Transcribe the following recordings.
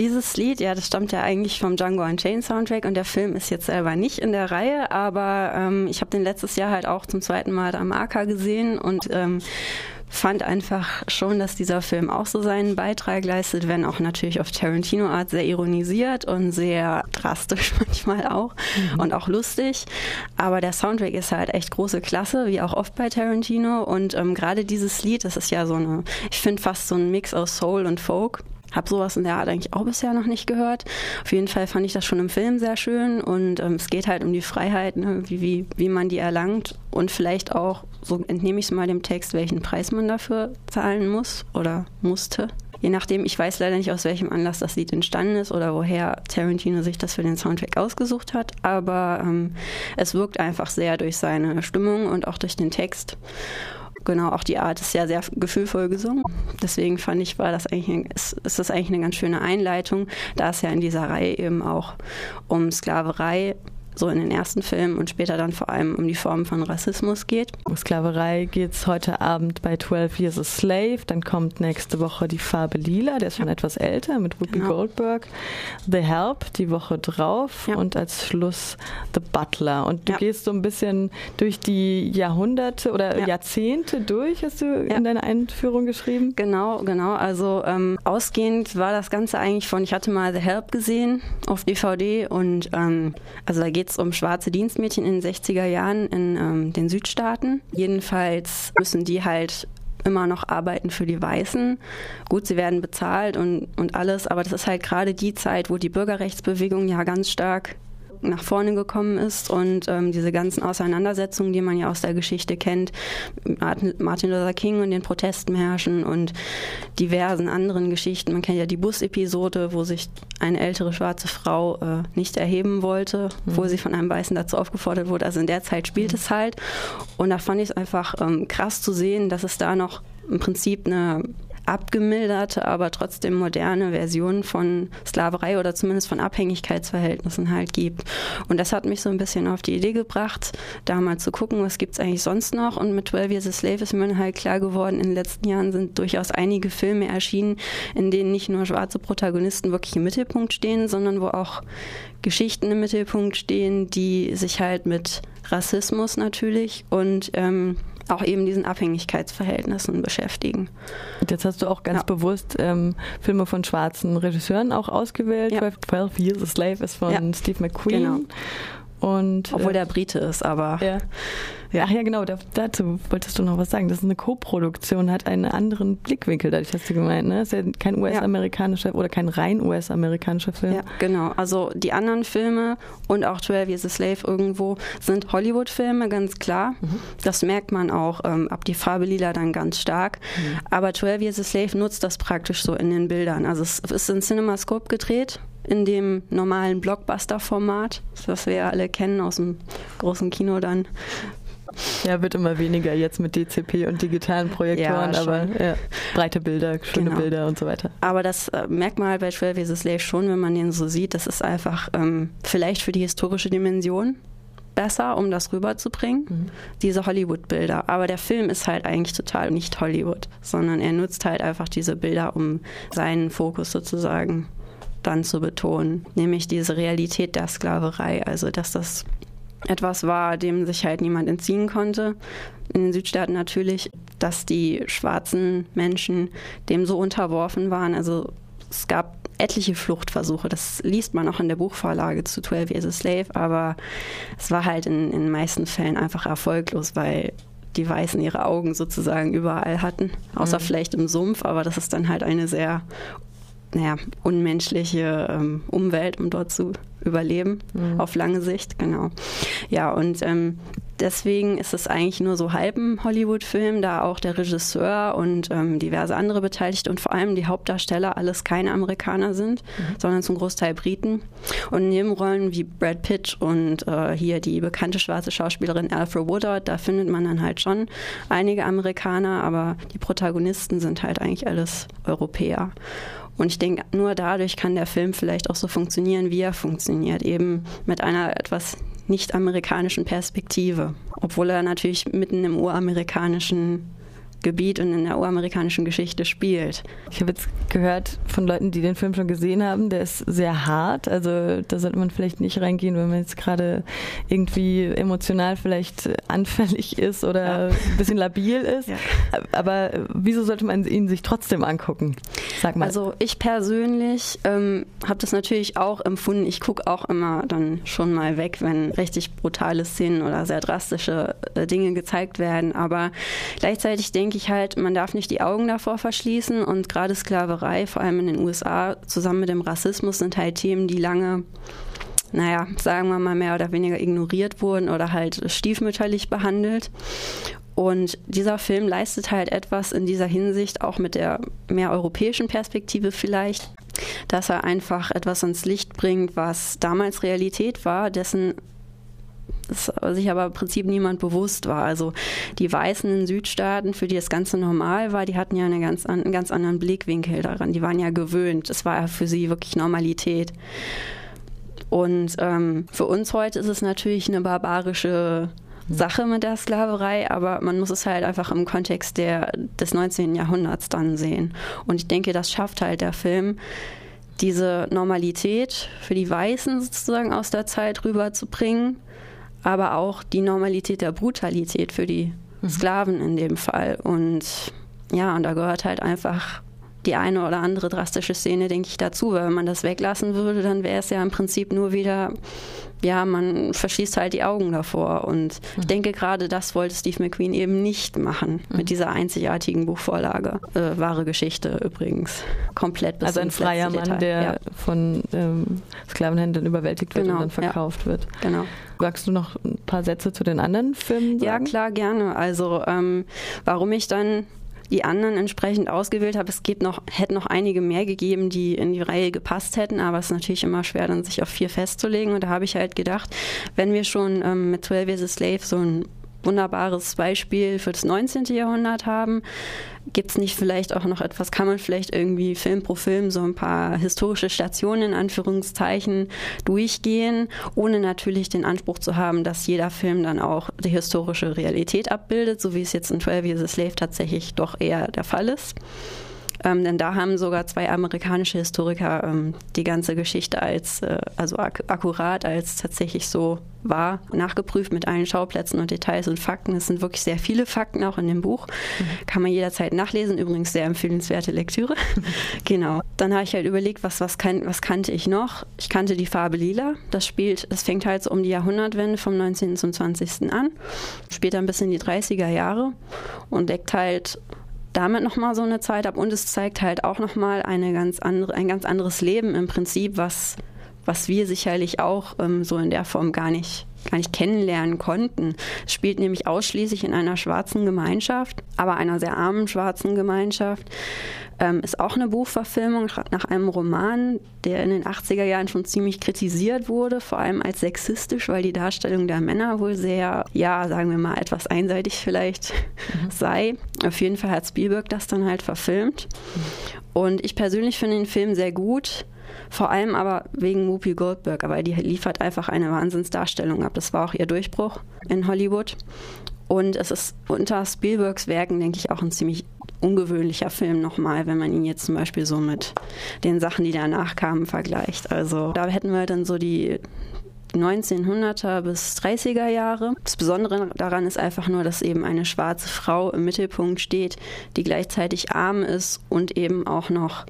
Dieses Lied, ja, das stammt ja eigentlich vom Django Unchained Soundtrack und der Film ist jetzt selber nicht in der Reihe, aber ähm, ich habe den letztes Jahr halt auch zum zweiten Mal am AK gesehen und ähm, fand einfach schon, dass dieser Film auch so seinen Beitrag leistet, wenn auch natürlich auf Tarantino-Art sehr ironisiert und sehr drastisch manchmal auch mhm. und auch lustig. Aber der Soundtrack ist halt echt große Klasse, wie auch oft bei Tarantino. Und ähm, gerade dieses Lied, das ist ja so eine, ich finde fast so ein Mix aus Soul und Folk. Hab sowas in der Art eigentlich auch bisher noch nicht gehört. Auf jeden Fall fand ich das schon im Film sehr schön und ähm, es geht halt um die Freiheit, ne, wie, wie, wie man die erlangt und vielleicht auch, so entnehme ich es mal dem Text, welchen Preis man dafür zahlen muss oder musste. Je nachdem, ich weiß leider nicht, aus welchem Anlass das Lied entstanden ist oder woher Tarantino sich das für den Soundtrack ausgesucht hat, aber ähm, es wirkt einfach sehr durch seine Stimmung und auch durch den Text genau, auch die Art ist ja sehr gefühlvoll gesungen. Deswegen fand ich, war das eigentlich, ist, ist das eigentlich eine ganz schöne Einleitung, da es ja in dieser Reihe eben auch um Sklaverei so in den ersten Filmen und später dann vor allem um die Form von Rassismus geht. Um Sklaverei geht es heute Abend bei 12 Years a Slave. Dann kommt nächste Woche die Farbe Lila, der ist schon ja. etwas älter mit Whoopi genau. Goldberg. The Help die Woche drauf ja. und als Schluss The Butler. Und du ja. gehst so ein bisschen durch die Jahrhunderte oder Jahrzehnte durch, hast du in deiner Einführung geschrieben? Genau, genau. Also ähm, ausgehend war das Ganze eigentlich von, ich hatte mal The Help gesehen auf DVD und ähm, also da geht es um schwarze Dienstmädchen in den 60er Jahren in ähm, den Südstaaten. Jedenfalls müssen die halt immer noch arbeiten für die Weißen. Gut, sie werden bezahlt und, und alles, aber das ist halt gerade die Zeit, wo die Bürgerrechtsbewegung ja ganz stark nach vorne gekommen ist und ähm, diese ganzen Auseinandersetzungen, die man ja aus der Geschichte kennt, Martin Luther King und den Protestmärschen und diversen anderen Geschichten. Man kennt ja die Bus-Episode, wo sich eine ältere schwarze Frau äh, nicht erheben wollte, mhm. wo sie von einem Weißen dazu aufgefordert wurde. Also in der Zeit spielt mhm. es halt. Und da fand ich es einfach ähm, krass zu sehen, dass es da noch im Prinzip eine abgemilderte, aber trotzdem moderne Version von Sklaverei oder zumindest von Abhängigkeitsverhältnissen halt gibt. Und das hat mich so ein bisschen auf die Idee gebracht, da mal zu gucken, was gibt es eigentlich sonst noch. Und mit 12 Years a Slave ist mir halt klar geworden, in den letzten Jahren sind durchaus einige Filme erschienen, in denen nicht nur schwarze Protagonisten wirklich im Mittelpunkt stehen, sondern wo auch Geschichten im Mittelpunkt stehen, die sich halt mit Rassismus natürlich und ähm, auch eben diesen Abhängigkeitsverhältnissen beschäftigen. Und jetzt hast du auch ganz ja. bewusst ähm, Filme von schwarzen Regisseuren auch ausgewählt. Ja. 12 Years a Slave ist von ja. Steve McQueen. Genau. Und, Obwohl äh, der Brite ist, aber. Ja. Ja. Ach ja, genau, dazu wolltest du noch was sagen. Das ist eine Co-Produktion, hat einen anderen Blickwinkel, dadurch hast du gemeint, ne? Ist ja kein US-amerikanischer oder kein rein US-amerikanischer Film. Ja, genau. Also die anderen Filme und auch 12 Years a Slave irgendwo sind Hollywood-Filme, ganz klar. Mhm. Das merkt man auch ähm, ab die Farbe lila dann ganz stark. Mhm. Aber 12 Years a Slave nutzt das praktisch so in den Bildern. Also es ist in CinemaScope gedreht in dem normalen Blockbuster-Format, das wir ja alle kennen aus dem großen Kino dann. Ja, wird immer weniger jetzt mit DCP und digitalen Projektoren, ja, aber ja, breite Bilder, schöne genau. Bilder und so weiter. Aber das äh, merkt man halt bei 12 vs. Slave schon, wenn man den so sieht. Das ist einfach ähm, vielleicht für die historische Dimension besser, um das rüberzubringen, mhm. diese Hollywood-Bilder. Aber der Film ist halt eigentlich total nicht Hollywood, sondern er nutzt halt einfach diese Bilder, um seinen Fokus sozusagen dann zu betonen, nämlich diese Realität der Sklaverei, also dass das etwas war, dem sich halt niemand entziehen konnte. In den Südstaaten natürlich, dass die schwarzen Menschen dem so unterworfen waren. Also es gab etliche Fluchtversuche. Das liest man auch in der Buchvorlage zu 12 Years a Slave, aber es war halt in, in den meisten Fällen einfach erfolglos, weil die Weißen ihre Augen sozusagen überall hatten, außer mhm. vielleicht im Sumpf, aber das ist dann halt eine sehr naja, unmenschliche ähm, Umwelt, um dort zu überleben, mhm. auf lange Sicht, genau. Ja, und ähm, deswegen ist es eigentlich nur so halb ein Hollywood-Film, da auch der Regisseur und ähm, diverse andere Beteiligte und vor allem die Hauptdarsteller alles keine Amerikaner sind, mhm. sondern zum Großteil Briten. Und Nebenrollen wie Brad Pitt und äh, hier die bekannte schwarze Schauspielerin Alfred Woodard, da findet man dann halt schon einige Amerikaner, aber die Protagonisten sind halt eigentlich alles Europäer. Und ich denke, nur dadurch kann der Film vielleicht auch so funktionieren, wie er funktioniert, eben mit einer etwas nicht amerikanischen Perspektive, obwohl er natürlich mitten im uramerikanischen Gebiet und in der uramerikanischen Geschichte spielt. Ich habe jetzt gehört von Leuten, die den Film schon gesehen haben, der ist sehr hart. Also da sollte man vielleicht nicht reingehen, wenn man jetzt gerade irgendwie emotional vielleicht anfällig ist oder ja. ein bisschen labil ist. Ja. Aber wieso sollte man ihn sich trotzdem angucken? Sag mal. Also ich persönlich ähm, habe das natürlich auch empfunden. Ich gucke auch immer dann schon mal weg, wenn richtig brutale Szenen oder sehr drastische äh, Dinge gezeigt werden. Aber gleichzeitig denke ich halt, man darf nicht die Augen davor verschließen und gerade Sklaverei, vor allem in den USA, zusammen mit dem Rassismus sind halt Themen, die lange naja, sagen wir mal mehr oder weniger ignoriert wurden oder halt stiefmütterlich behandelt. Und dieser Film leistet halt etwas in dieser Hinsicht, auch mit der mehr europäischen Perspektive vielleicht, dass er einfach etwas ans Licht bringt, was damals Realität war, dessen sich aber im Prinzip niemand bewusst war. Also die Weißen in Südstaaten, für die das Ganze normal war, die hatten ja eine ganz, einen ganz anderen Blickwinkel daran. Die waren ja gewöhnt. Es war ja für sie wirklich Normalität. Und ähm, für uns heute ist es natürlich eine barbarische Sache mit der Sklaverei, aber man muss es halt einfach im Kontext der, des 19. Jahrhunderts dann sehen. Und ich denke, das schafft halt der Film, diese Normalität für die Weißen sozusagen aus der Zeit rüberzubringen, aber auch die Normalität der Brutalität für die mhm. Sklaven in dem Fall. Und ja, und da gehört halt einfach die eine oder andere drastische Szene, denke ich, dazu. Weil wenn man das weglassen würde, dann wäre es ja im Prinzip nur wieder, ja, man verschließt halt die Augen davor. Und mhm. ich denke, gerade das wollte Steve McQueen eben nicht machen mhm. mit dieser einzigartigen Buchvorlage. Äh, wahre Geschichte übrigens. Komplett bis Also ein freier Mann, der ja. von ähm, Sklavenhändlern überwältigt wird genau, und dann verkauft ja. wird. Genau. Sagst du noch ein paar Sätze zu den anderen Filmen? Sagen? Ja, klar, gerne. Also, ähm, warum ich dann die anderen entsprechend ausgewählt habe. Es gibt noch, hätte noch einige mehr gegeben, die in die Reihe gepasst hätten, aber es ist natürlich immer schwer, dann sich auf vier festzulegen. Und da habe ich halt gedacht, wenn wir schon ähm, mit 12 Years a Slave so ein wunderbares Beispiel für das 19. Jahrhundert haben. Gibt es nicht vielleicht auch noch etwas, kann man vielleicht irgendwie Film pro Film so ein paar historische Stationen in Anführungszeichen durchgehen, ohne natürlich den Anspruch zu haben, dass jeder Film dann auch die historische Realität abbildet, so wie es jetzt in 12 Years a Slave tatsächlich doch eher der Fall ist. Ähm, denn da haben sogar zwei amerikanische Historiker ähm, die ganze Geschichte als, äh, also ak akkurat als tatsächlich so war, nachgeprüft mit allen Schauplätzen und Details und Fakten. Es sind wirklich sehr viele Fakten auch in dem Buch. Mhm. Kann man jederzeit nachlesen. Übrigens sehr empfehlenswerte Lektüre. genau. Dann habe ich halt überlegt, was, was, kann, was kannte ich noch? Ich kannte die Farbe Lila. Das spielt, das fängt halt so um die Jahrhundertwende vom 19. zum 20. an. Später ein bisschen die 30er Jahre und deckt halt damit nochmal so eine Zeit ab und es zeigt halt auch nochmal eine ganz andere, ein ganz anderes Leben im Prinzip, was, was wir sicherlich auch ähm, so in der Form gar nicht gar nicht kennenlernen konnten. Es spielt nämlich ausschließlich in einer schwarzen Gemeinschaft, aber einer sehr armen schwarzen Gemeinschaft. Ähm, ist auch eine Buchverfilmung nach einem Roman, der in den 80er Jahren schon ziemlich kritisiert wurde, vor allem als sexistisch, weil die Darstellung der Männer wohl sehr, ja, sagen wir mal, etwas einseitig vielleicht mhm. sei. Auf jeden Fall hat Spielberg das dann halt verfilmt. Und ich persönlich finde den Film sehr gut. Vor allem aber wegen Whoopi Goldberg, weil die liefert einfach eine Wahnsinnsdarstellung ab. Das war auch ihr Durchbruch in Hollywood. Und es ist unter Spielbergs Werken, denke ich, auch ein ziemlich ungewöhnlicher Film nochmal, wenn man ihn jetzt zum Beispiel so mit den Sachen, die danach kamen, vergleicht. Also da hätten wir dann so die 1900er bis 30er Jahre. Das Besondere daran ist einfach nur, dass eben eine schwarze Frau im Mittelpunkt steht, die gleichzeitig arm ist und eben auch noch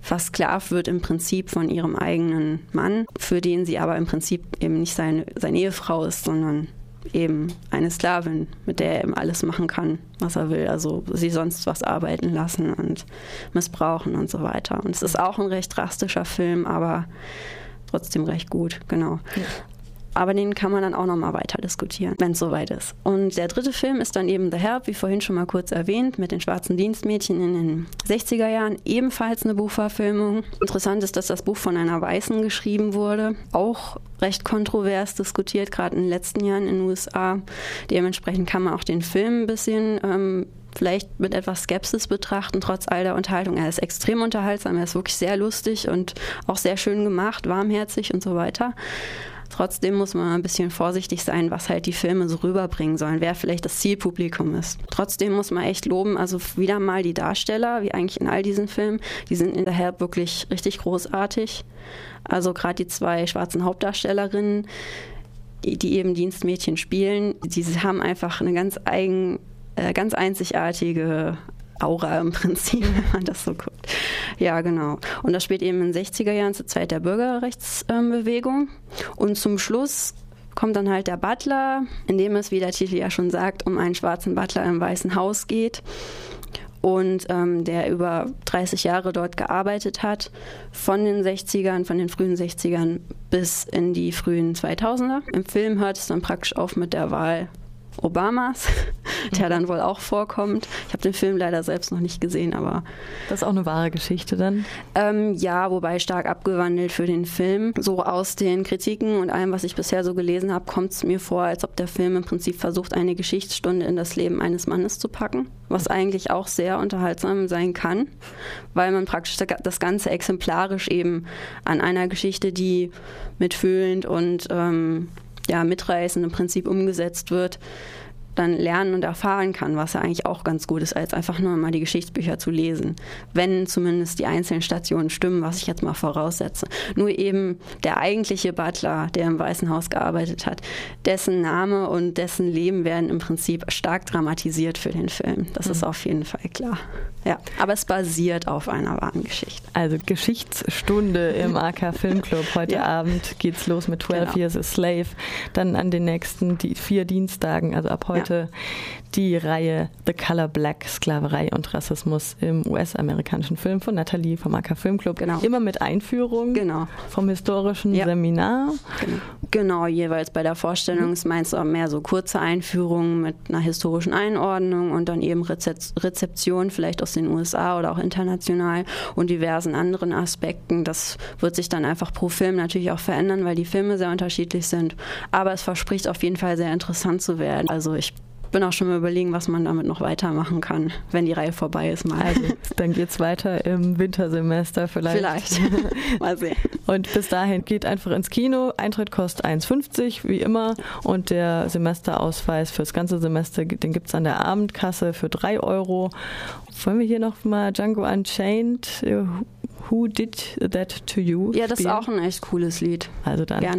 versklavt wird im Prinzip von ihrem eigenen Mann, für den sie aber im Prinzip eben nicht seine, seine Ehefrau ist, sondern eben eine Sklavin, mit der er eben alles machen kann, was er will. Also sie sonst was arbeiten lassen und missbrauchen und so weiter. Und es ist auch ein recht drastischer Film, aber trotzdem recht gut, genau. Ja. Aber den kann man dann auch nochmal weiter diskutieren, wenn es soweit ist. Und der dritte Film ist dann eben The Help, wie vorhin schon mal kurz erwähnt, mit den schwarzen Dienstmädchen in den 60er Jahren. Ebenfalls eine Buchverfilmung. Interessant ist, dass das Buch von einer Weißen geschrieben wurde. Auch recht kontrovers diskutiert, gerade in den letzten Jahren in den USA. Dementsprechend kann man auch den Film ein bisschen ähm, vielleicht mit etwas Skepsis betrachten, trotz all der Unterhaltung. Er ist extrem unterhaltsam, er ist wirklich sehr lustig und auch sehr schön gemacht, warmherzig und so weiter. Trotzdem muss man ein bisschen vorsichtig sein, was halt die Filme so rüberbringen sollen, wer vielleicht das Zielpublikum ist. Trotzdem muss man echt loben, also wieder mal die Darsteller, wie eigentlich in all diesen Filmen, die sind in der Help wirklich richtig großartig. Also gerade die zwei schwarzen Hauptdarstellerinnen, die eben Dienstmädchen spielen, die haben einfach eine ganz eigen, äh, ganz einzigartige Aura im Prinzip, wenn man das so guckt. Ja, genau. Und das spielt eben in den 60er Jahren zur Zeit der Bürgerrechtsbewegung. Und zum Schluss kommt dann halt der Butler, in dem es, wie der Titel ja schon sagt, um einen schwarzen Butler im Weißen Haus geht und ähm, der über 30 Jahre dort gearbeitet hat, von den 60ern, von den frühen 60ern bis in die frühen 2000er. Im Film hört es dann praktisch auf mit der Wahl Obamas, der dann wohl auch vorkommt. Ich habe den Film leider selbst noch nicht gesehen, aber. Das ist auch eine wahre Geschichte dann? Ähm, ja, wobei stark abgewandelt für den Film. So aus den Kritiken und allem, was ich bisher so gelesen habe, kommt es mir vor, als ob der Film im Prinzip versucht, eine Geschichtsstunde in das Leben eines Mannes zu packen, was eigentlich auch sehr unterhaltsam sein kann, weil man praktisch das Ganze exemplarisch eben an einer Geschichte, die mitfühlend und ähm, ja, mitreißend im Prinzip umgesetzt wird, dann lernen und erfahren kann, was ja eigentlich auch ganz gut ist, als einfach nur mal die Geschichtsbücher zu lesen. Wenn zumindest die einzelnen Stationen stimmen, was ich jetzt mal voraussetze. Nur eben der eigentliche Butler, der im Weißen Haus gearbeitet hat, dessen Name und dessen Leben werden im Prinzip stark dramatisiert für den Film. Das mhm. ist auf jeden Fall klar. Ja, aber es basiert auf einer wahren Geschichte. Also Geschichtsstunde im AK Filmclub. Heute ja. Abend geht's los mit 12 genau. Years a Slave. Dann an den nächsten die vier Dienstagen, also ab heute heute die Reihe The Color Black, Sklaverei und Rassismus im US-amerikanischen Film von Nathalie vom AK Filmclub. Genau. Immer mit Einführung genau. vom historischen ja. Seminar. Genau. Genau. jeweils bei der Vorstellung ist meins auch mehr so kurze Einführungen mit einer historischen Einordnung und dann eben Rezeption vielleicht aus den USA oder auch international und diversen anderen Aspekten. Das wird sich dann einfach pro Film natürlich auch verändern, weil die Filme sehr unterschiedlich sind. Aber es verspricht auf jeden Fall sehr interessant zu werden. Also ich bin auch schon mal überlegen, was man damit noch weitermachen kann, wenn die Reihe vorbei ist mal. Also, dann geht's weiter im Wintersemester vielleicht. Vielleicht. mal sehen. Und bis dahin geht einfach ins Kino. Eintritt kostet 1,50 wie immer und der Semesterausweis fürs ganze Semester, den gibt's an der Abendkasse für 3 Euro. Wollen wir hier noch mal Django Unchained, Who Did That To You Ja, das ist auch ein echt cooles Lied. Also dann. Gerne.